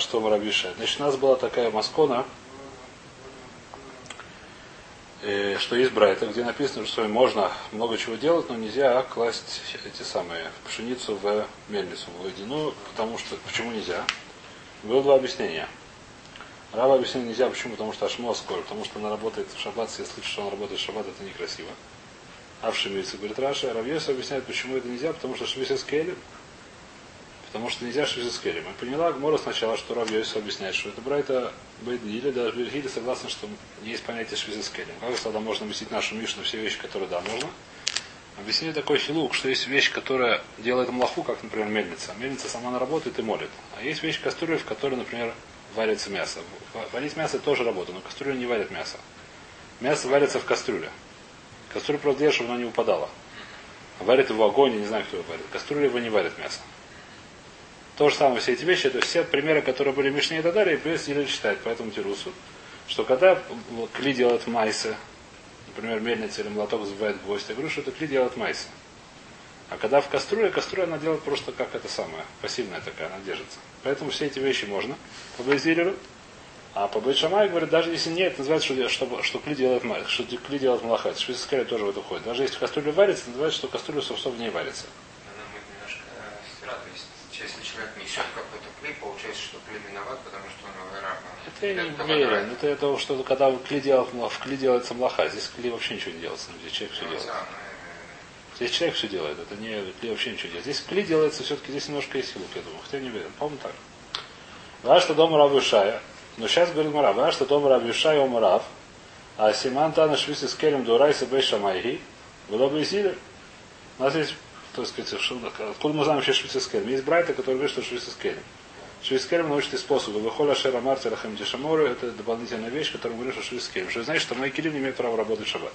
а что Рабиша. Значит, у нас была такая маскона, э, что есть Брайта, где написано, что можно много чего делать, но нельзя класть эти самые пшеницу в мельницу, в водяную, потому что почему нельзя? Было два объяснения. Рава объяснил нельзя, почему? Потому что Ашмо скоро, потому что она работает в шаббат, если слышишь, что она работает в шаббат, это некрасиво. А в говорит Раша, Равьес объясняет, почему это нельзя, потому что Шмиса скелем. Потому что нельзя Шмиса скелем. И поняла Гмора сначала, что Равьес объясняет, что это Брайта Бейдили, даже Бельгили согласны, что есть понятие Шмиса скелем. Как тогда можно объяснить нашу Мишну все вещи, которые да, можно? Объяснили такой филук, что есть вещь, которая делает млаху, как, например, мельница. Мельница сама работает и молит. А есть вещь кастрюля, в которой, например, варится мясо. Варить мясо тоже работа, но кастрюля не варит мясо. Мясо варится в кастрюле. Кастрюля просто чтобы она не упадала. А варит его огонь, я не знаю, кто его варит. Кастрюля его не варит мясо. То же самое, все эти вещи, это все примеры, которые были в Мишне и так далее, и плюс не читает по этому тирусу, что когда кли делает майсы, например, мельница или молоток забивает гвоздь, я говорю, что это кли делает майсы. А когда в кастрюле, кастрюля она делает просто как это самое, пассивная такая, она держится. Поэтому все эти вещи можно по Бейзилеру. А по Бейшамай говорит, даже если нет, называется, что, что, что кли делает что кли делает малахат. Швейцарская тоже в это входит. Даже если кастрюля варится, называется, что кастрюля собственно в ней варится. Если человек несет какой-то кли, получается, что кли виноват, потому что он раб. Это я не уверен. Это, это что когда кли, делает, в кли делается млаха. Здесь кли вообще ничего не делается. Здесь человек все ну, делает. Здесь человек все делает, это не кли вообще ничего делает. Здесь кли делается все-таки, здесь немножко есть силук, я думаю. Хотя не уверен. По-моему так. Ваш что дома Рабу Шая. Но сейчас говорит Мара, ваш что дома Рабу Шая Омарав. А Симан Тана Швисы с Келем Дурайса Бей Шамайги. Было бы и У нас есть, так сказать, откуда мы знаем вообще Швицы с Келем? Есть брайта, который говорит, что Швицы с Келем. Швейскерем научите способы. Выхоля шера мартира хамтишамору. Это дополнительная вещь, которую мы говорим, что швейскерем. Что значит, что мои килим не имеют права работать в шаббат.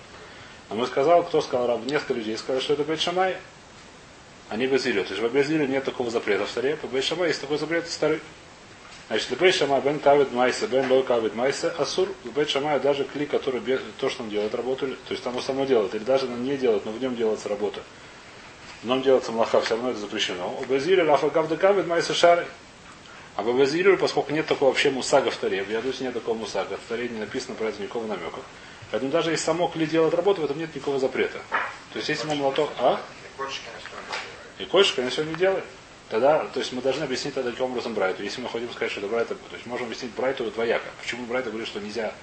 А мы сказал, кто сказал раб, несколько людей сказали, что это Бейт Шамай. Они Безилю. То есть в Безилю нет такого запрета в старе. По Бейт Шамай есть такой запрет старый. Значит, Бейт Шамай бен кавит майса, бен лой кавит майса, асур. Бейт Шамай даже кли, который то, что он делает, работу, то есть оно само делает, или даже оно не делает, но в нем делается работа. В нем делается млаха, все равно это запрещено. У Безилю лафа гавда кавит майса шары. А в Безилю, поскольку нет такого вообще мусага в таре, в Ядусе нет такого мусага, в таре не написано про это никакого намека. Поэтому даже если само кли делает работу, в этом нет никакого запрета. То есть если мы молоток... А? И кольшик, конечно, не делает. Тогда, то есть мы должны объяснить тогда каким образом Брайту. Если мы хотим сказать, что это Брайта, то есть можем объяснить Брайту двояко. Почему Брайта говорит, что нельзя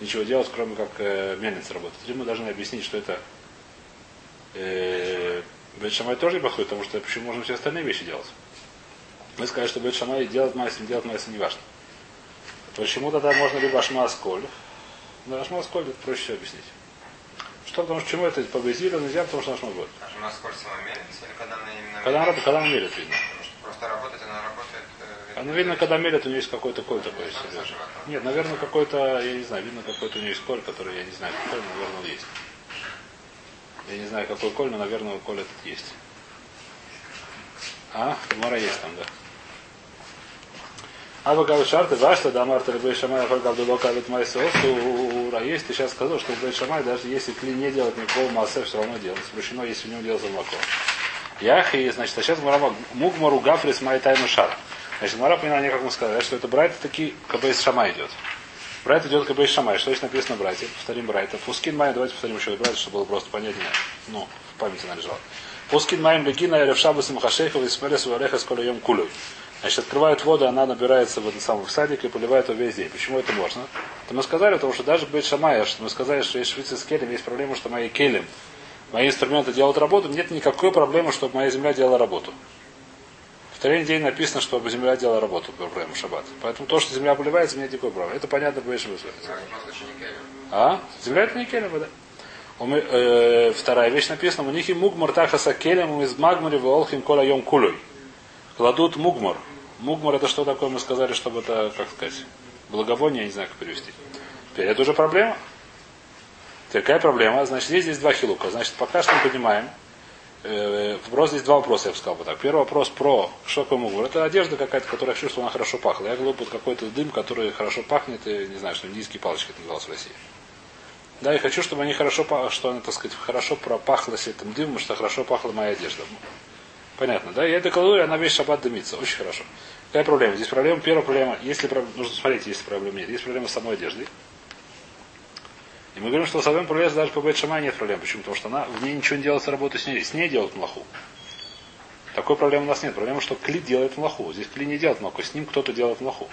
ничего делать, кроме как э, мельница работать. Или мы должны объяснить, что это э, Бетшамай тоже не подходит, потому что почему можем все остальные вещи делать. Мы сказали, что Бетшамай делать майс, не делать майс, не важно. Почему тогда можно либо Ашма Асколь, на Ашма Асколь это проще всего объяснить. Что, потому что почему это по Безилю нельзя, потому что Ашма будет. Ашма Асколь сама мерится, или когда она именно Когда она, когда она мерит, видно. Просто работает, она работает... Э, она видно, когда мерят, у нее есть какой-то коль такой себе. Нет, наверное, какой-то, я не знаю, видно, какой-то у нее есть коль, который я не знаю, какой, но, наверное, он есть. Я не знаю, какой коль, но, наверное, коль этот есть. А? Мора есть там, да. А вы говорите, шарты, ваш тогда Марта Рабей Шамай, Фальгав Дулока Авит Майсов, ура, есть, ты сейчас сказал, что Рабей Шамай, даже если кли не делать никакого массе, все равно делать. Запрещено, если в нем делать молоко. Яхи, значит, а сейчас Мурама Мугмару Гафрис Май Тайну Шар. Значит, Мара поняла, как мы сказали, что это Брайт таки Кабейс Шамай идет. Брайт идет Кабейс Шамай. Что здесь написано Брайте? Повторим Брайта. Пускин Май, давайте повторим еще Брайта, чтобы было просто понятнее. Ну, в памяти належало. Пускин Май Бекина Эревшабас Махашейхов и Смелес Вареха Сколя Кулой. Значит, открывают воду, она набирается в этом самом садик и поливает его весь день. Почему это можно? Это мы сказали, потому что даже быть шамая, что мы сказали, что есть швейцы с келем, есть проблема, что мои келем, мои инструменты делают работу, нет никакой проблемы, чтобы моя земля делала работу. В второй день написано, чтобы земля делала работу, проблема шаббат. Поэтому то, что земля поливается, нет никакой проблемы. Это понятно, больше А? Земля это не келем, да? Э, вторая вещь написана, у них и мугмар тахаса келем из магмари волхим кола йом кулой кладут мугмор. Мугмор это что такое, мы сказали, чтобы это, как сказать, благовоние, я не знаю, как перевести. Теперь это уже проблема. Какая проблема? Значит, здесь, здесь два хилука. Значит, пока что мы понимаем, э, вопрос здесь два вопроса, я бы сказал бы так. Первый вопрос про что такое мугмор. Это одежда какая-то, которая я чувствую, она хорошо пахла. Я глупо какой-то дым, который хорошо пахнет, и не знаю, что индийские палочки это называлось в России. Да, и хочу, чтобы они хорошо, что она, так сказать, хорошо пропахлась этим дымом, что хорошо пахла моя одежда. Понятно, да? Эта калория, она весь шаббат дымится. Очень хорошо. Какая проблема? Здесь проблема, первая проблема, если нужно смотреть, если проблем нет. Есть проблема с самой одеждой. И мы говорим, что с одной проблемой даже по Бет нет проблем. Почему? Потому что она в ней ничего не делает работу с ней. С ней делают млаху. Такой проблемы у нас нет. Проблема, что кли делает млаху. Здесь кли не делает млаху, с ним кто-то делает млаху.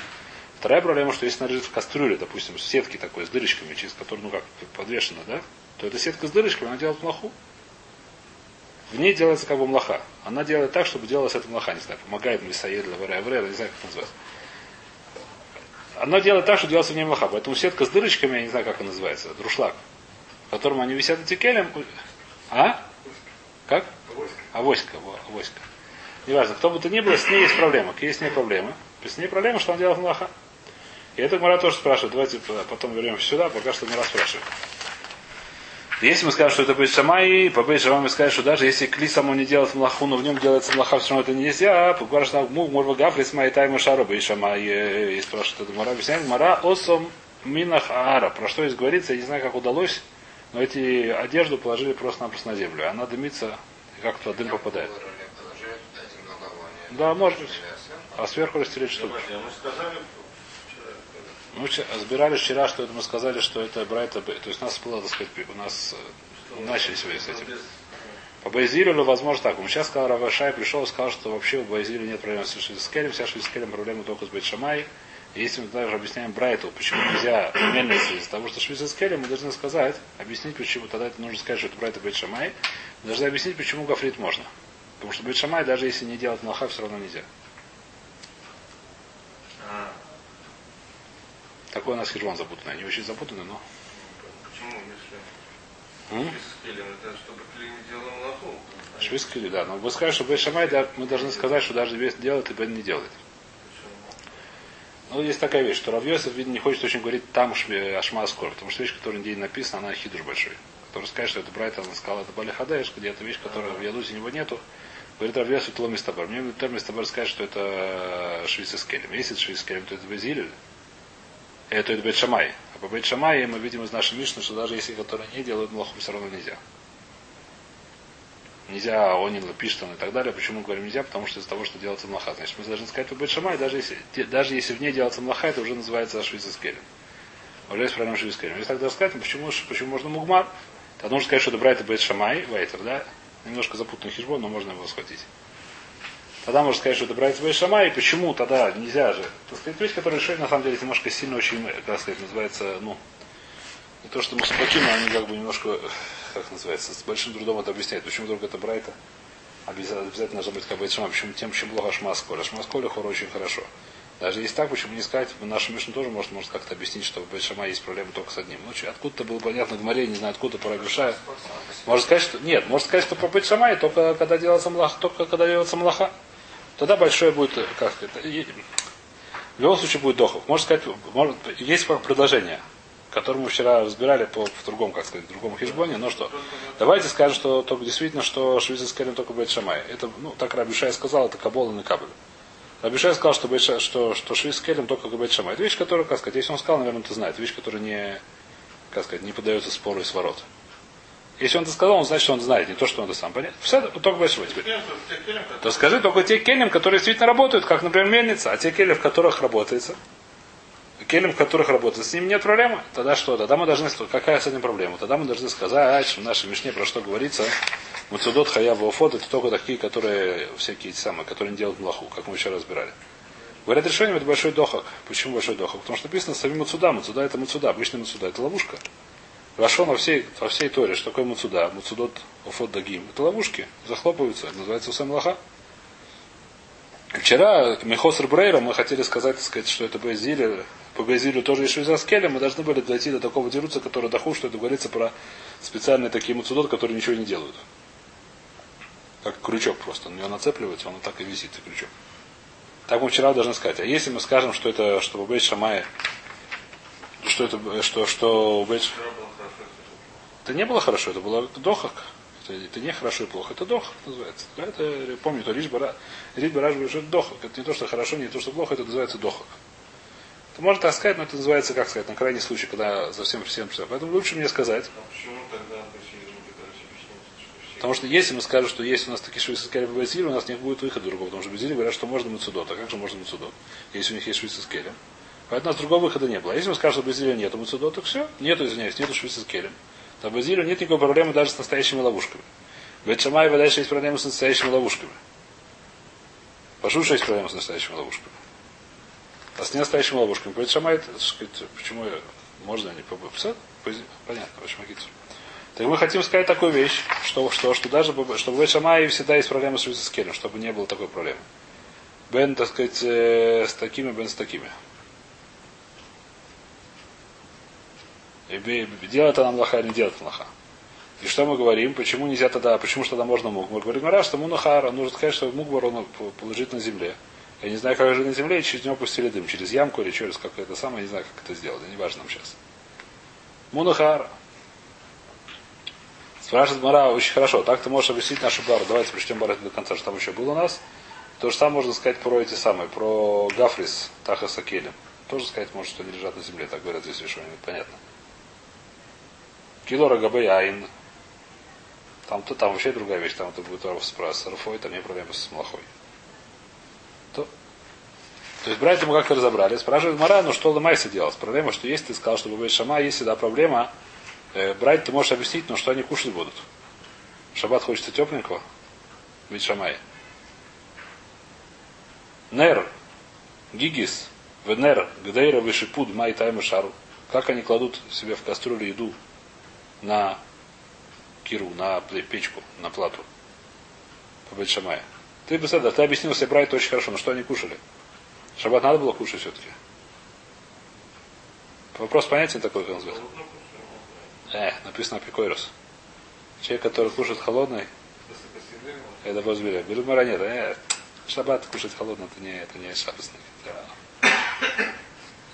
Вторая проблема, что если она лежит в кастрюле, допустим, с сетки такой, с дырочками, через которую, ну как, подвешена, да, то эта сетка с дырочками, она делает млаху. В ней делается как бы млаха. Она делает так, чтобы делалась эта млаха, не знаю, помогает Мисаед, Лавара, Авре, не знаю, как называется. Она делает так, что делается в ней млаха. Поэтому сетка с дырочками, я не знаю, как она называется, друшлаг, в котором они висят этикелем. А? Как? Авоська. Авоська. Неважно, кто бы то ни было, с ней есть проблема. Какие с ней проблемы? С ней проблема, что она делает млаха. И это Мара тоже спрашивает. Давайте потом вернемся сюда, пока что не расспрашиваем. Если мы скажем, что это Бейт Шамай, по Бейт Шамай мы скажем, что даже если кли само не делает млаху, но в нем делается млаха, все равно это нельзя, говорят, что может быть гафрис май тайма шару Бейт Шамай, и спрашивает это Мара, объясняет, Мара осом минах ара. Про что здесь говорится, я не знаю, как удалось, но эти одежду положили просто-напросто на землю. Она дымится, и как туда дым попадает. Да, может быть. А сверху растереть что? Мы разбирали вчера, что это мы сказали, что это Брайта То есть у нас было, так сказать, у нас э, начали сегодня с этим. По Байзилю, возможно, так. Он сейчас сказал, Равашай пришел и сказал, что вообще у Байзилю нет проблем с Швидскелем, вся Швидскелем проблема только с Бетшамай. И если мы даже объясняем Брайту, почему нельзя мельницы из-за того, что Швидскелем, мы должны сказать, объяснить, почему, тогда это нужно сказать, что это Брайта Бетшамай, мы должны объяснить, почему Гафрит можно. Потому что Бетшамай, даже если не делать Малха, все равно нельзя. Такой у нас хижбон запутанный. Они очень запутаны, но... Почему, если это не делал лоху? Швискели, да. Но вы скажете, что Бешамай, да, мы должны сказать, что даже весь делает и Бен не делает. Ну, есть такая вещь, что Равьосов, видно, не хочет очень говорить там Ашма Скор, потому что вещь, которая день написана, она хидуш большой. Который скажет, что это Брайтон сказал, это Бали Хадеш, где эта вещь, которая в Ядусе него нету, говорит Равьосов Тло Мистабар. Мне Тер Мистабар скажет, что это Швейцескелем. Если это Швейцескелем, то это Безилель это это Шамай. А по Бет Шамай мы видим из нашей Мишны, что даже если которые не делают млоху, все равно нельзя. Нельзя онил, пиштан и так далее. Почему говорим нельзя? Потому что из-за того, что делается млаха. Значит, мы должны сказать по Бет Шамай, даже если, даже если в ней делается млаха, это уже называется швейцарскелем. Уже есть проблема швейцарскелем. Если тогда сказать, почему, почему можно мугмар? Тогда нужно сказать, что это Брайта Бет Шамай, Вайтер, да? Немножко запутанный хижбон, но можно его схватить. Тогда можно сказать, что это брать свой шама, и почему тогда нельзя же. Так сказать, вещь, которая решает, на самом деле, немножко сильно очень, как сказать, называется, ну, не то, что мусбаким, а они как бы немножко, как называется, с большим трудом это объясняют. Почему только это брайта обязательно, должно быть как бы. Почему тем, чем плохо шмасколя. Шмасколя хор очень хорошо. Даже если так, почему не сказать, наша Мишна тоже может, может как-то объяснить, что в Шама есть проблемы только с одним. Ну, откуда-то было понятно, в море, не знаю, откуда Рабишая. Может сказать, что нет, может сказать, что по Бет Шамай только когда делается млаха, только когда делается млаха. Тогда большое будет, как это, в любом случае будет дохов. Можно сказать, может, есть предложение, которое мы вчера разбирали по, в другом, как сказать, другом хижбоне, но что? Давайте скажем, что только действительно, что швейцарский только будет Шамай. Это, ну, так Рабишай сказал, это Кабол и Кабель. Рабишай сказал, что, что, что, что швейцарский только будет Шамай. Это вещь, которая, как сказать, если он сказал, наверное, ты знаешь, это вещь, которая не, как сказать, не поддается спору и сворот. Если он это сказал, он значит, что он знает, не то, что он это сам. Понятно? Все, только большой теперь. То скажи только те келем, которые действительно работают, как, например, мельница, а те келем, в которых работается, келем, в которых работает, с ним нет проблемы. Тогда что? Тогда мы должны, какая с этим проблема? Тогда мы должны сказать, что в нашей Мишне про что говорится, Муцудот, Хаява, Уфот, это только такие, которые, всякие самые, которые не делают млаху, как мы еще разбирали. Говорят, решением это большой дохак. Почему большой дохак? Потому что написано сами Муцуда. Муцуда это Муцуда. Обычный Муцуда это ловушка. Рашон во всей, во всей Торе, что такое Муцуда, Муцудот Офот Дагим. Это ловушки, захлопываются, называется Усам Лаха. Вчера Мехос Брейра мы хотели сказать, сказать, что это Безиль, по Безилю тоже есть Швейзаскеля, мы должны были дойти до такого деруца, который доху, что это говорится про специальные такие муцудот, которые ничего не делают. Как крючок просто. На него нацепливается, он так и висит, и крючок. Так мы вчера должны сказать. А если мы скажем, что это, что Бейт Шамая, что это, что, что Бейт это не было хорошо, это было дохак. Это, это не хорошо и плохо, это дохак называется. Да, это, я помню, то Риш Бараш говорит, что это дохак. Это не то, что хорошо, не то, что плохо, это называется дохак. Это можно так сказать, но это называется, как сказать, на крайний случай, когда совсем всем все. Поэтому лучше мне сказать. А почему тогда Потому что если мы скажем, что если у нас такие швейцы скелем по у нас не будет выхода другого. Потому что Бейзили говорят, что можно муцудот. А как же можно муцудот, если у них есть швейцы скелем? Поэтому у нас другого выхода не было. Если мы скажем, что Бейзилю нету муцудот, то все. Нету, извиняюсь, нету швейцы скелем. То Бейзилю нет никакой проблемы даже с настоящими ловушками. Бетшамаева дальше есть проблемы с настоящими ловушками. Пошуша есть проблемы с настоящими ловушками. А с ненастоящими ловушками. Бетшамай, почему я, можно не побыть? Понятно, почему Акицур. Так мы хотим сказать такую вещь, что, что, что даже чтобы в Шамае всегда есть проблема с Рюцискелем, чтобы не было такой проблемы. Бен, так сказать, э, с такими, Бен с такими. И делать нам лоха, не делать лоха. И что мы говорим? Почему нельзя тогда, почему что тогда можно мук? Мы говорим, раз, что мунахара, нужно сказать, что мук он положить на земле. Я не знаю, как же на земле, и через него пустили дым, через ямку или через какое-то самое, не знаю, как это сделать, не важно нам сейчас. Мунахара. Спрашивает Мара очень хорошо. Так ты можешь объяснить нашу бару. Давайте прочтем бару до конца, что там еще было у нас. То же самое можно сказать про эти самые, про Гафрис, Таха Сакелем. Тоже сказать может, что они лежат на земле. Так говорят здесь решение. Понятно. Килора Габей Айн. Там, вообще другая вещь. Там это будет с Рафой, там не проблема с Малахой. То, то есть брать ему как-то разобрали. Спрашивает Мара, ну что Ламайса делать? Проблема, что есть, ты сказал, что бывает Шама, есть всегда проблема, Э, брать ты можешь объяснить, но что они кушать будут. Шаббат хочется тепленького. Ведь шамай. Нер, гигис, венер, гдейра, вишипуд, май тайма шару. Как они кладут себе в кастрюлю еду на киру, на печку, на плату. По Шамая. Ты, бы ты объяснил себе брать очень хорошо, но что они кушали? Шаббат надо было кушать все-таки. Вопрос понятен такой, как он называется. Э, написано Пикойрос. Человек, который кушает холодный, это возбили. Бельмара нет. Э, шаббат кушать холодно, это не, это не шаббатный.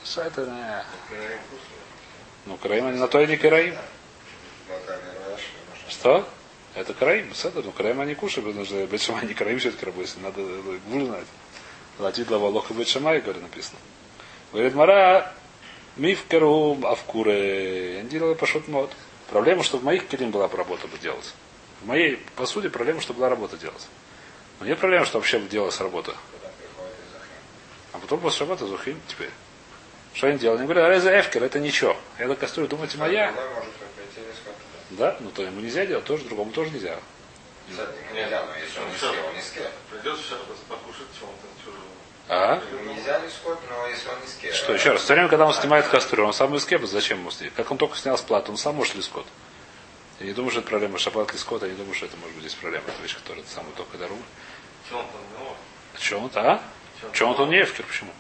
Что это? Не. Ну, караим, на то и не караим. Что? Это караим, седер, ну караим они кушают, потому что Бетшамай не караим все-таки работает, надо гуль знать. Латит лава лоха Бетшамай, говорит, написано. Говорит, Мара, Мифкеру Авкуре. Я делаю пошут мод. Проблема, что в моих келим была бы работа бы делать. В моей посуде проблема, что была работа делать. Но нет проблемы, что вообще делалась работа. А потом после работы Зухим теперь. Что они делали? Они говорят, Реза Эфкер, это ничего. Я так кастрюлю, думаете, моя? Да, ну то ему нельзя делать, тоже другому тоже нельзя. Нельзя, но если он не съел, не съел. Придется покушать чего-то чужого. А? Нельзя ли скот, но если он не скет. Что, еще раз, все время, когда он снимает кастрюлю, он сам из скеба, зачем ему снимать? Как он только снял с платы, он сам может ли скот? Я не думаю, что это проблема шаббат скот, я не думаю, что это может быть здесь проблема. Это вещь, которая самый только дару. Чем он там ну, Чем он а? Чем он не эфкер? Почему?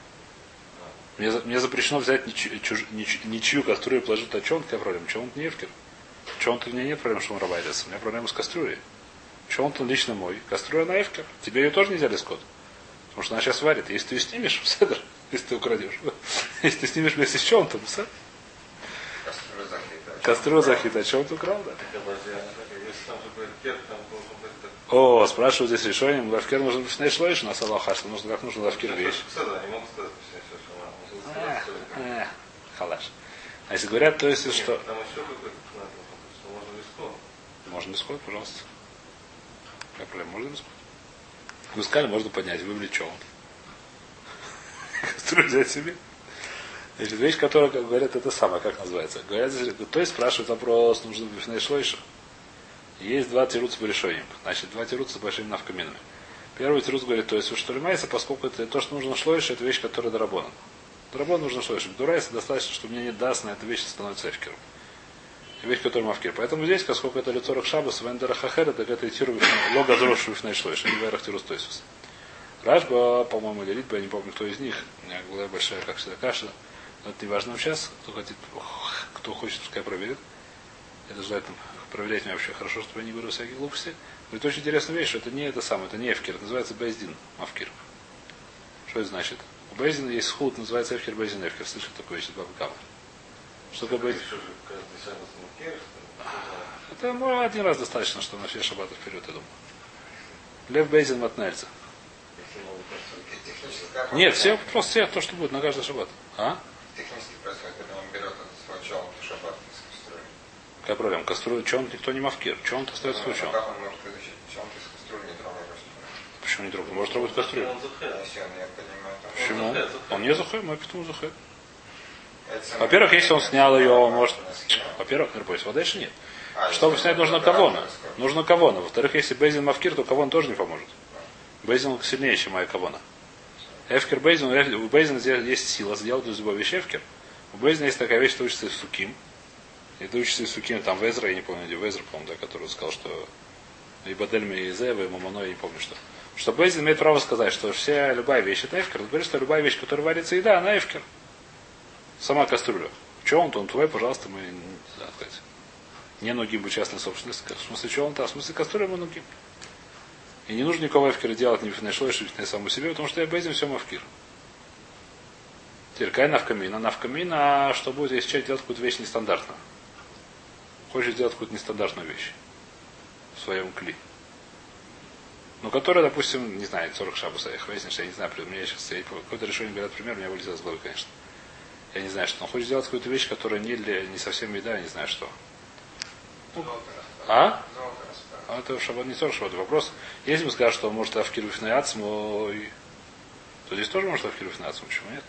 Мне, мне запрещено взять ничью, чуж, нич, ничью кастрюлю и положить на чем какая проблема? Чем он не эфкер? Чем он у меня нет проблем, что он работает. У меня проблема с кастрюлей. Чем он лично мой? Кастрюля на эфкер. Тебе ее тоже нельзя ли скот? Потому что она сейчас варит. Если ты ее снимешь, седр, если ты украдешь. Если ты снимешь вместе с чем, то седр. Кастрюля захита. Чем ты украл, да? О, спрашивают здесь решением. Лавкер нужен в шлойш на салаха, что нужно, как нужно лавкер вещь. Халаш. А если говорят, то есть что? Можно исход, пожалуйста. Какая проблема? Можно исход? Мы сказали, можно поднять, он. Кастрюлю взять себе. Значит, вещь, которая, как говорят, это самое, как называется. Говорят, то есть спрашивает вопрос, нужно бифней шлойша. Есть два тируца по решениям. Значит, два тируца с большими навкаминами. Первый тирус говорит, то есть что лимается, поскольку это то, что нужно шлойша, это вещь, которая дорабона. Дорабон нужно шлойша. Дурайса достаточно, что у меня нет дасна, эта вещь становится эфкером вещь, которая мавкир. Поэтому здесь, поскольку это лицо Рахшабас, Вендера Хахера, так это тиру лога дрошу в шлойш, не вайрах тирус тойсус. Рашба, по-моему, или Литба, я не помню, кто из них. У меня была большая, как всегда, каша. Но это не важно сейчас. Кто, хотит, кто хочет, пускай проверит. Это желательно проверять меня вообще хорошо, чтобы я не говорил всякие глупости. Говорит, очень интересная вещь, что это не это самое, это не эфкир, это называется Бейздин, Мавкир. Что это значит? У Бейздина есть худ, называется эфкир, Бейздин, эфкир. Слышали такое вещь, Бабакама. Что такое Бейздин? Это ну, один раз достаточно, что на все шаббаты вперед, я думаю. Лев Бейзин Матнельца. Нет, все, просто все то, что будет на каждый шаббат. А? Технически происходит, когда он берет свой челн шаббат из Какая проблема? Кастрюля, что он никто не мавкир? Что он остается Ну, случаем? Как он может вытащить? Чем ты с кастрюли не трогаешь? Почему не трогать? Может трогать кастрюлю. Почему? Он не захэ, мы почему захэ? Во-первых, если он снял ее, он может... Во-первых, Ирбойс, а дальше нет. А, Чтобы снять, нужно кавона. Нужно кавона. Во-вторых, если Бейзин Мавкир, то кавон тоже не поможет. Бейзин сильнее, чем моя кавона. Эфкер Бейзин, у Бейзина есть сила сделать из любой вещи Эфкер. У Бейзина есть такая вещь, что учится из Суким. И это учится из Суким, там Везра, я не помню, где Везра, по-моему, да, который сказал, что и Бадельми, и Зева, и Мамоно, я не помню, что. Что Бейзин имеет право сказать, что вся любая вещь это Эфкер. Он говорит, что любая вещь, которая варится еда, она Эфкер. Сама кастрюля. Че он, то он твой, пожалуйста, мы не знаю, сказать. Не ногим бы частной собственности. В смысле, что он там? В смысле, кастрюля мы ногим. И не нужно никого эфкера делать в шлойш, ни самому себе, потому что я безим все мавкир. Теперь какая навкамина? Навкамина, что будет, если человек делает какую-то вещь нестандартную. Хочет сделать какую-то нестандартную вещь в своем кли. Ну, которая, допустим, не знаю, 40 шабуса, я выяснил, я не знаю, у меня сейчас какое-то решение говорят пример, у меня вылезет из головы, конечно. Я не знаю, что он хочет сделать какую-то вещь, которая не для, не совсем еда, я не знаю что. А? А это шаббат не тоже шаббат. Вопрос, если бы сказал, что он может авкир ацму, то здесь тоже может авкир ацму, почему нет?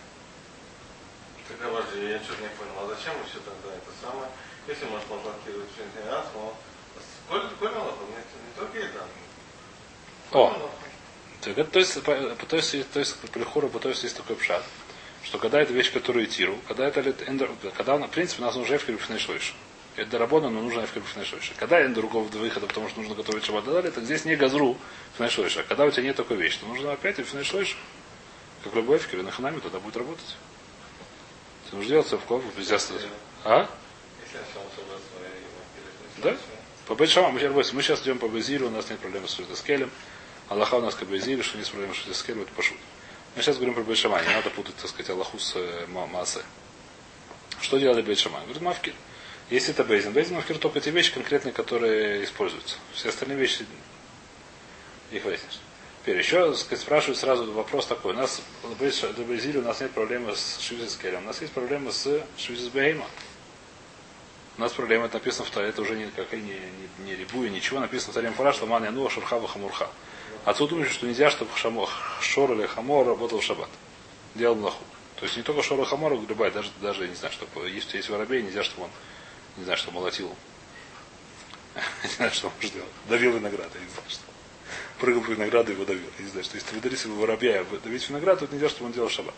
Так, подожди, я что-то не понял. А зачем еще тогда это самое? Если может контактировать с финансом, сколько налогов? Не, не только еда. О, так это, то есть, по- то есть, то есть, по Лихуру, то есть, есть такой пшат, что когда это вещь, которую тиру, когда это эндер- когда, в принципе, у нас уже эфкер шлойш. Это доработано, но нужно эфкер шлойш. Когда нет другого выхода, потому что нужно готовить шаббат дали, так здесь не газру шлойш. А когда у тебя нет такой вещи, то нужно опять эфкер шлойш. Как любой эфкер, на ханаме тогда будет работать. Ты нужно делать в ковру, везде остаться. А? Да? По Бейшамам, мы сейчас- идем по Безилю, у нас нет проблемы с Шутескелем. Аллаха у нас как Безилю, что нет проблемы с Шутескелем, это пошут. Мы сейчас говорим про Бейшама, не надо путать, так сказать, Аллаху с э, Ма- Маасе. Что делали Бейшама? Говорит, Мавкир. Если это Бейзин, Бейзин Мавкир только те вещи конкретные, которые используются. Все остальные вещи их выяснишь. Теперь еще сказать, спрашивают сразу вопрос такой. У нас до Бейзиля у нас нет проблемы с Швизискелем. У нас есть проблема с Швизисбейма. У нас проблема, это написано в Таре, это уже никакая не, не, не рибуя, ничего, написано в Таре Фараш, Ламан Януа, Шурхава, Хамурха. Отсюда думаешь, что нельзя, чтобы шамо, Шор или Хамор работал в шаббат. Делал млаху. То есть не только Шор и Хамор, любая, даже, даже, не знаю, чтобы, если есть воробей, нельзя, чтобы он, не знаю, что молотил. Не знаю, что он может делать. Давил виноград, я не знаю, что. Прыгал по винограду и его давил. Не знаю, что если выдаришь его воробья, давить виноград, то нельзя, чтобы он делал шаббат.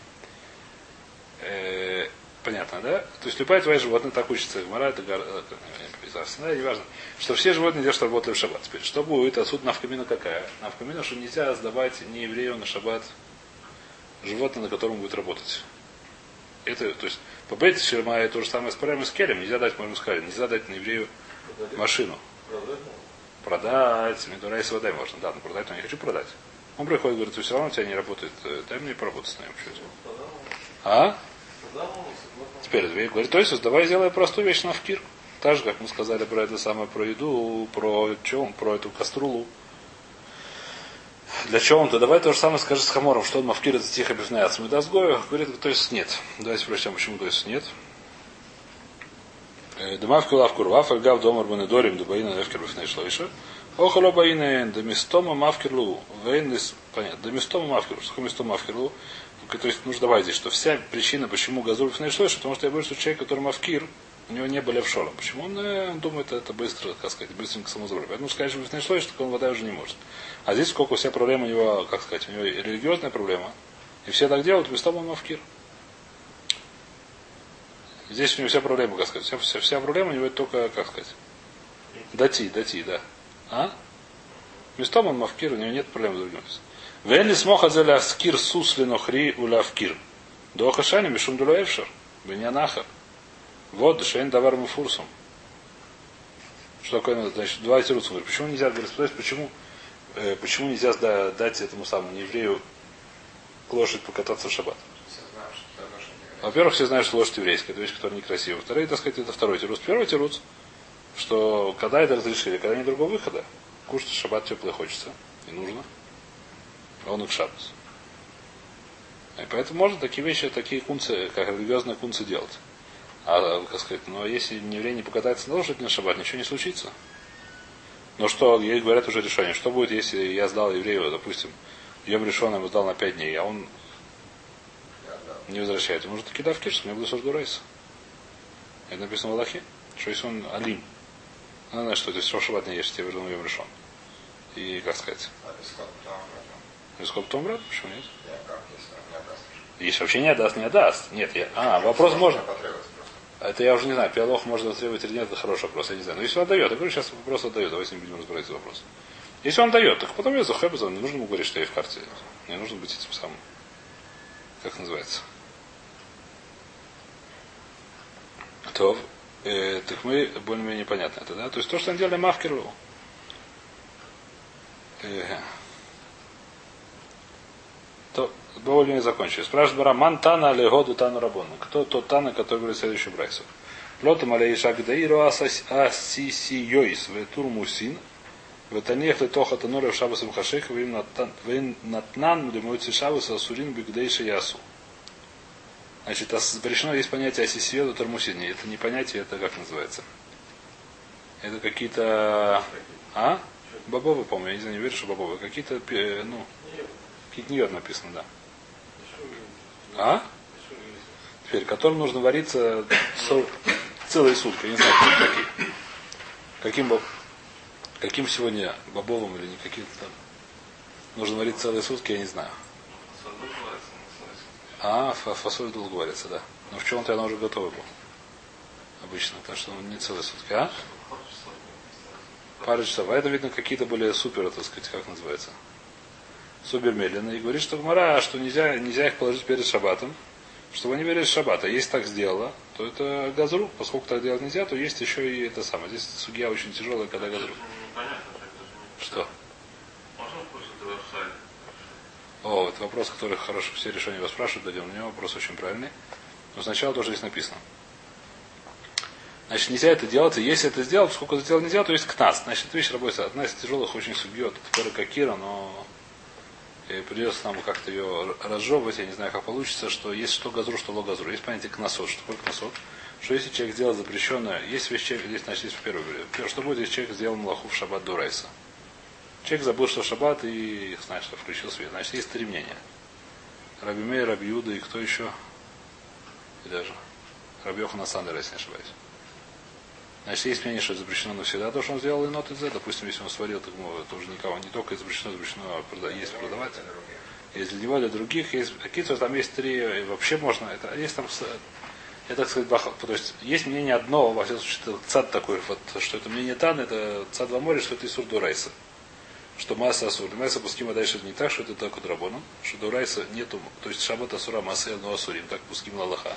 Понятно, да? То есть любая твоя животное так учится. Гмара, это как, да, неважно. Что все животные делают, что работали в шаббат. Теперь, что будет? Отсюда навкамина какая? Навкамина, что нельзя сдавать не еврею на шаббат животное, на котором будет работать. Это, то есть, по Бейт Шермая то же самое с Парем и с Келем. Нельзя дать, можно сказать, нельзя дать на еврею машину. Продать, Медурай с водой можно. Да, но продать, но я не хочу продать. Он приходит, говорит, все равно у тебя не работает. э, Дай мне поработать. Что это? А? Звей говорит, то есть давай сделай простую вещь на вкир. Так же, как мы сказали про это самое, про еду, про чем, про эту каструлу. Для чего он? То давай то же самое скажи с Хамором, что он мавкир это тихо бифная от Смедазгоя. Говорит, то есть нет. Давайте прочтем, почему то есть нет. Э, Демавку лавку рвав, альгав домар банедорим, дубаина левкер бифней шлойша. Охало баина демистома мавкерлу. Вейнлис, понятно, демистома мавкерлу. Что такое мистома мавкерлу? То есть нужно добавить здесь, что вся причина, почему бифней шлойша, потому что я боюсь, что человек, который мавкир, у него не были в шолом. Почему он, э, он думает, это быстро, как сказать, быстренько самозабрать. Поэтому сказать, что бифней шлойша, так он вода уже не может. А здесь сколько вся проблема у него, как сказать, у него религиозная проблема. И все так делают, мистома мавкир. Здесь у него вся проблема, как сказать. Вся, вся, вся проблема у него это только, как сказать, дати, дати, да. А? Местом он мавкир, у него нет проблем с другим. Вен смоха за скир сусли нохри у лавкир. До хашани мишум дулаевшер. Бенянахар. Вот дешейн давар муфурсом. Что такое, значит, два тируца. Почему нельзя, говорит, спросить, почему, э, почему нельзя дать этому самому еврею лошадь покататься в шаббат? Во-первых, все знают, что лошадь еврейская, это вещь, которая некрасивая. Второй, так сказать, это второй тирус. Первый тирус, что когда это разрешили, когда нет другого выхода, кушать шаббат теплый хочется, и нужно. Он их шаббат. И поэтому можно такие вещи, такие кунцы, как религиозные кунцы делать. А, как сказать, но если еврей не покатается на лошади на шаббат, ничего не случится. Но что, ей говорят уже решение, что будет, если я сдал еврею, допустим, Йом решен ему сдал на 5 дней, а он не возвращает. Может, таки да в киш, мне буду сожгурайся. Это написано в Аллахе. Что если он алим? Она знает, что здесь шаббат не ешь, тебе вернул Йом решен. И, как сказать, А сколько потом брат, почему нет? Он не? Если вообще не отдаст, не отдаст. Нет, я... А, вопрос можно. Это я уже не знаю, пиалох можно требовать или нет, это хороший вопрос, я не знаю. Но если он дает, я говорю, сейчас вопрос отдает, давайте не будем разбирать этот вопрос. Если он дает, так потом я захэбазал, не нужно ему говорить, что я в карте. Мне нужно быть этим самым. Как называется? То, э, так мы более-менее понятно это, да? То есть то, что они делали Мавкеру. Э, то более-менее закончили. Спрашивает Бара, ман тана или году тану рабону. Кто тот тана, который говорит следующий брайсу? Лотом алей шагдаиру асисиойс ветур мусин ветанех летоха танура в шабасам хашех вин натнан лимойцы шабаса асурин бигдейши ясу. Значит, запрещено есть понятие асисиоду тормусине. Это не понятие, это как называется? Это какие-то... А? Бобовы, по-моему, я не знаю, не верю, что бобовы. Какие-то, пе- ну, ньет написано, да. А? Теперь, которым нужно вариться со- целые сутки. Я не знаю, какие. Каким, каким сегодня бобовым или не каким-то там. Нужно варить целые сутки, я не знаю. А, фа- фасоль долго варится, да. Но в чем-то она уже готова была. Обычно, так что не целые сутки. А? Пару часов. А это, видно, какие-то были супер, так сказать, как называется. Супер медленные. И говорит, что Гмара, что нельзя, нельзя их положить перед шабатом, чтобы они верили шаббата. Если так сделала, то это газру. Поскольку так делать нельзя, то есть еще и это самое. Здесь судья очень тяжелая, когда газру. Так даже не Что? О, это вопрос, который хорошо все решения вас спрашивают, дадим на него вопрос очень правильный. Но сначала тоже здесь написано. Значит, нельзя это делать, и если это сделать, сколько это делать нельзя, то есть кнас. Значит, вещь работает. Одна из тяжелых очень судьет, это Какира, но и придется нам как-то ее разжевывать, я не знаю, как получится, что есть что газру, что логазру. Есть понятие кносот. Что такое кносот? Что если человек сделал запрещенное, есть вещь, человек, здесь, значит, первое, первое, что будет, если человек сделал малаху в шаббат до райса? Человек забыл, что шаббат и, знаешь, что включил свет. Значит, есть три мнения. Раби Мей, Раби Юда и кто еще? И даже Раби Йохана Сандера, если не ошибаюсь. Значит, есть мнение, что это запрещено навсегда, то, что он сделал и нот из Допустим, если он сварил, так ну, это уже никого не только запрещено, запрещено прода- есть продавать. Есть для него, для других. Есть какие-то там есть три, вообще можно. Это есть там это, так сказать, баха. То есть есть мнение одно, во всяком случае, цад такой, вот, что это мнение Тан, это цад во море, что это Исур Дурайса. Что масса асур. Масса пускима дальше не так, что это только драбоном, что Дурайса нету, то есть шаббат асура масса но асурим, так пуским лалаха.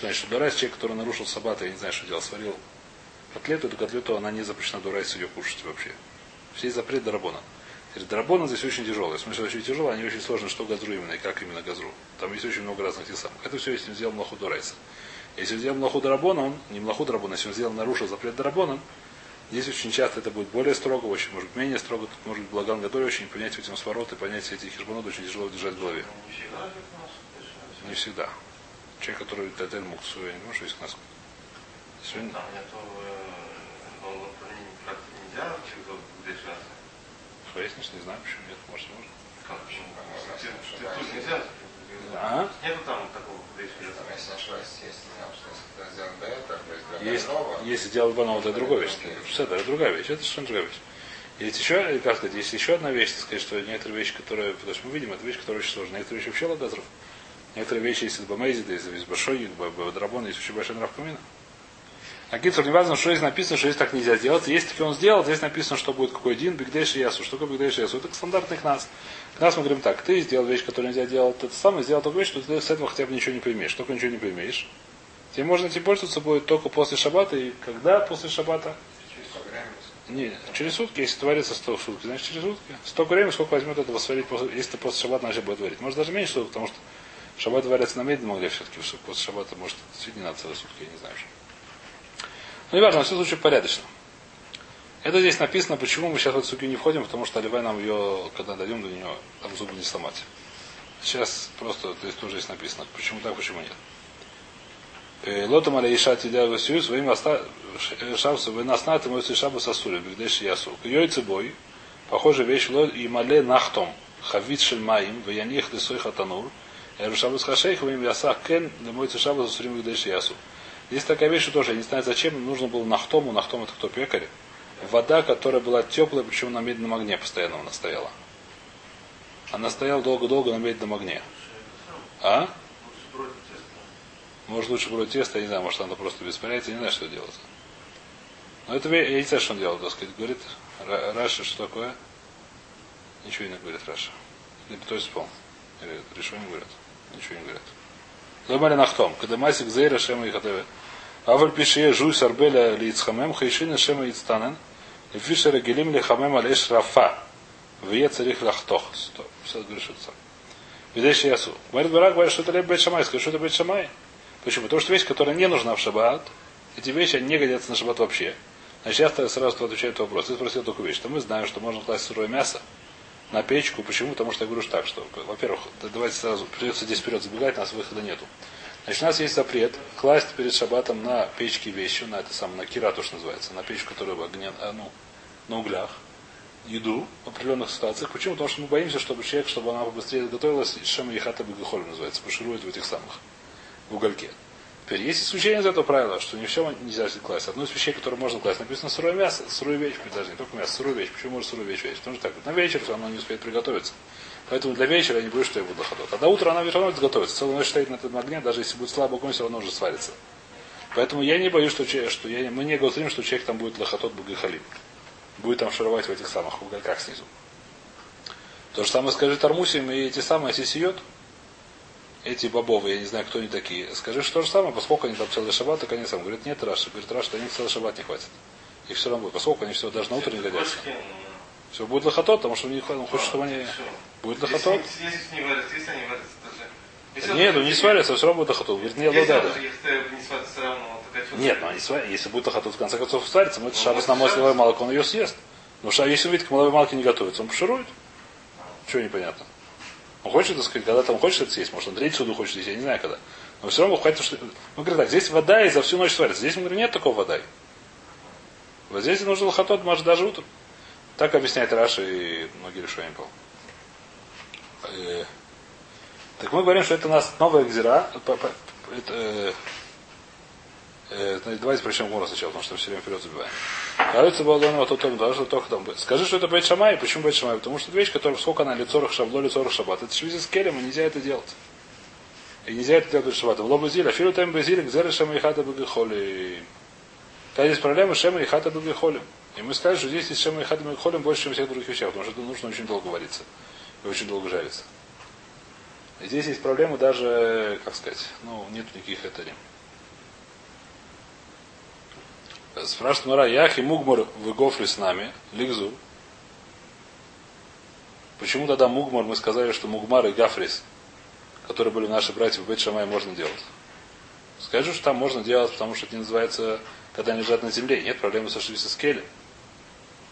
Значит, что Дурайс, человек, который нарушил саббат, я не знаю, что делал, сварил котлету, эту котлету, она не запрещена Дурайса ее кушать вообще. Все запрет Дарабона. Драбона здесь очень тяжелый. В смысле, очень тяжело, они очень сложны, что газру именно и как именно газру. Там есть очень много разных тех самых. Это все, если он сделал млаху Дурайса. Если он сделал млаху Дарабона, он, не млаху Дарабона, если он сделал, нарушил запрет Дарабона, здесь очень часто это будет более строго, очень, может быть, менее строго, тут может быть благан Гадоль, очень понять эти свороты, понять все эти хижбанот очень тяжело держать в голове. Не всегда. Человек, который Татель Муксу, я не думаю, что есть нас. Сегодня... Там нету, как-то нельзя чего держаться. Пояснишь, не знаю, почему нет, может, можно. Как почему? Тут нельзя. А? Нету там такого есть если сделан до этого, то есть для Есть, больного, если делать банал, это другая вещь. Это другая вещь. Это совершенно другая вещь. Есть еще, как сказать, есть еще одна вещь, так сказать, что некоторые вещи, которые, потому что мы видим, это вещь, которая очень сложная. Некоторые вещи вообще лагазров. Некоторые вещи есть из Бамейзида, из, Большой, из Драбона, есть очень большой нрав камина. А Китсур, не важно, что здесь написано, что здесь так нельзя сделать. Если таки он сделал, здесь написано, что будет какой один, бигдейш и ясу. Что такое бигдейш и ясу? Это стандартных нас. Нас мы говорим так, ты сделал вещь, которую нельзя делать, ты самый сделал такую вещь, что ты с этого хотя бы ничего не поймешь. Только ничего не поймешь. Тебе можно этим пользоваться будет только после шаббата. И когда после шаббата? через 100 грамм, Не, через сутки, если творится 100 сутки, значит через сутки. Столько времени, сколько возьмет этого сварить, после, если ты после шаббата начал будет варить. Может даже меньше суток, потому что шаббат варится на медленном огне все-таки, после шаббата может действительно надо целые сутки, я не знаю. Что. Ну, важно, во всяком случае порядочно. Это здесь написано, почему мы сейчас в эту не входим, потому что Оливай нам ее, когда дойдем до нее, там зубы не сломать. Сейчас просто здесь тоже есть написано, почему так, почему нет. Э, Лотом аля иша тидя васию своим шабсу вы наснат и мой шабу сосули, бигдеш ясу. Йой цибой, похожая вещь, ло и мале нахтом, хавит шельмаим, ваянех десой хатанур, Шабус Хашейх, им яса кен, мой шабу сосурим бигдеш ясу. Есть такая вещь, что тоже, я не знаю зачем, нужно было нахтому, нахтом это кто, пекарь, вода, которая была теплая, причем на медленном огне постоянно она стояла. Она стояла долго-долго на медленном огне. А? Может лучше брать тесто, я не знаю, может она просто без понятия, не знаю, что делать. Но это я не знаю, что он делал, так сказать. Говорит, Раша, что такое? Ничего не говорит Раша. Или кто исполнил? Или решил не говорят? Ничего не говорят. Ломали нахтом. Когда масик зейра шема и хатеве. Аваль пишие жуй сарбеля лицхамем хайшина шема ицтанен. И фишера гелим лихамем алеш рафа. Вие царих лахтох. Все говорит, что это Видишь, ясу. Говорит, Барак говорит, что это леб бет шамай. Скажи, что это бет шамай. Почему? Потому что вещь, которая не нужна в шаббат, эти вещи они не годятся на шаббат вообще. Значит, я сразу отвечаю на вопрос. Ты спросил такую вещь, что мы знаем, что можно класть сырое мясо на печку. Почему? Потому что я говорю так, что, во-первых, давайте сразу, придется здесь вперед забегать, у нас выхода нету. Значит, у нас есть запрет класть перед шабатом на печке вещи, на это самое, на кира, то, что называется, на печку, которая в огне, а, ну, на углях, еду в определенных ситуациях. Почему? Потому что мы боимся, чтобы человек, чтобы она побыстрее готовилась, шема ехата бегахоль называется, поширует в этих самых в угольке. Теперь есть исключение из этого правила, что не все нельзя класть. Одно из вещей, которые можно класть, написано сырое мясо, сырую вещь, даже не только мясо, сырую вещь. Почему можно сырую вещь вещь? Потому что так, на вечер оно не успеет приготовиться. Поэтому для вечера я не боюсь, что я буду ходот. А до утра она все равно готовится. Целую ночь стоит на этом огне, даже если будет слабо огонь, все равно уже сварится. Поэтому я не боюсь, что, что я, мы не говорим, что человек там будет лохотот багахалим. Будет там шаровать в этих самых угольках снизу. То же самое скажет Армусим и эти самые сисиот, эти бобовые, я не знаю, кто они такие. Скажи, что же самое, поскольку они там целый шаббат, так они сам говорят, нет, Раша. Говорит, Раша, они целый шаббат не хватит. Их все равно будет. Поскольку они все даже на утро не годятся. Все будет лохотот, потому что у них он хочет, чтобы они... Будет лохотот. Если не варятся, если они варятся, даже... Нет, ну не сварятся, все равно будет лохотот. Говорит, нет, ну да, да. Нет, ну они сварятся. Если будет лохотот, в конце концов, сварится, мы это шабас на масловое молоко, он ее съест. Но если увидит, как маловой малки не готовится, он поширует. Чего непонятно? Он хочет, так сказать, когда там хочет это съесть, может, он третью суду хочет съесть, я не знаю когда. Но все равно хватит, что... Ну, говорит так, здесь вода и за всю ночь сварится. Здесь, мы говорим, нет такого вода. Вот здесь нужно лохотот, может, даже утром. Так объясняет Раша и многие решения был. Э, так мы говорим, что это у нас новая гзира. Это, э, э, давайте прочтем Гура сначала, потому что все время вперед забиваем. Кажется, Балдонова то том, даже только там будет. Скажи, что это Бейт Шамай. Почему Бейт Шамай? Потому что это вещь, которая сколько она лицорах шабло, лицорах шаббат. Это швизи с келем, и нельзя это делать. И нельзя это делать шаббат. В лобу зиля. Филу там безилик, гзера шема и хата бегахоли. Когда есть проблема, шема и хата бегахоли. И мы скажем, что здесь есть шема и хата бегахоли больше, чем всех других вещах, потому что это нужно очень долго вариться. И очень долго жариться. И здесь есть проблема даже, как сказать, ну, нет никаких это Спрашивает Мара, Яхи Мугмар в Гофре с нами, Лигзу. Почему тогда Мугмар, мы сказали, что Мугмар и Гафрис, которые были наши братья в Бет можно делать? Скажу, что там можно делать, потому что это не называется, когда они лежат на земле. Нет проблемы со с Келем.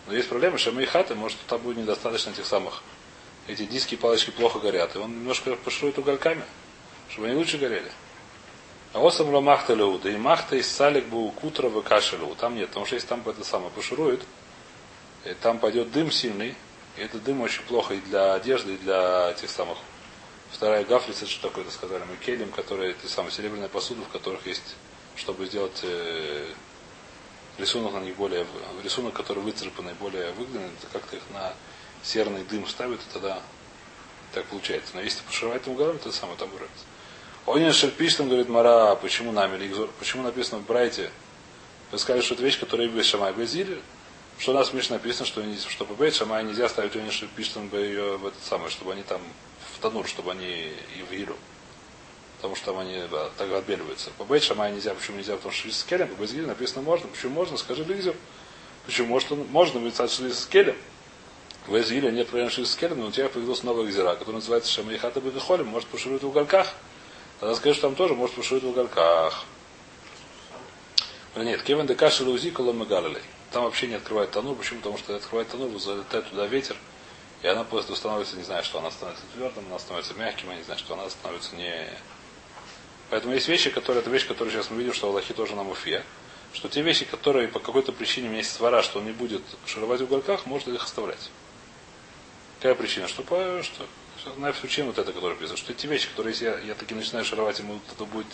Но есть проблема, что и хаты, может, там будет недостаточно этих самых. Эти диски и палочки плохо горят. И он немножко пошует угольками, чтобы они лучше горели. А вот сам махта леу, да и махта из салик был кутра в кашелю. Там нет, потому что если там это самое поширует, и там пойдет дым сильный, и этот дым очень плохо и для одежды, и для тех самых. Вторая гафлица, что такое, это сказали мы, келем, которые, те самые серебряные посуды, в которых есть, чтобы сделать э, рисунок на них более, рисунок, который выцарапанный, более выгнанный, это как-то их на серный дым ставят, и тогда так получается. Но если пошивать этим уголом, то самое там вырвется. Онин Шерпиштам говорит Мара, почему нами, почему написано в Брайте? Вы сказали, что это вещь, которая без Шамай Безили. Что у нас в Мишне написано, что, что по Бейт Шамай нельзя ставить Онин Шерпиштам ее в этот самый, чтобы они там в танур, чтобы они и в Илю. Потому что там они да, так отбеливаются. По Бейт Шамай нельзя, почему нельзя? Потому что с Келем, по Безили написано можно. Почему можно? Скажи Лизер. Почему может, он, можно быть с Келем? В Изиле нет проблем с Келем, но у тебя появилась новая гзира, которая называется Шамайхата Бедахолем, может пошурить в уголках. Тогда скажешь, там тоже может пошует в уголках. Нет, Кевин Декаши Лузи Коломегалилей. Там вообще не открывает тонур. Почему? Потому что открывает тонур, залетает туда ветер, и она просто становится, не знаю, что она становится твердым, она становится мягким, я не знаю, что она становится не, Поэтому есть вещи, которые, это вещь, которую сейчас мы видим, что Аллахи тоже нам уфе. Что те вещи, которые по какой-то причине у меня есть свара, что он не будет шаровать в уголках, можно их оставлять. Какая причина? Что, что, Нефшу, чем вот это, которое писал, что эти вещи, которые если я, я таки начинаю шаровать, ему это будет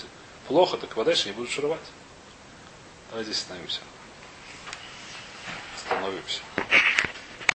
плохо, так вот дальше не буду шаровать. Давайте остановимся. Остановимся.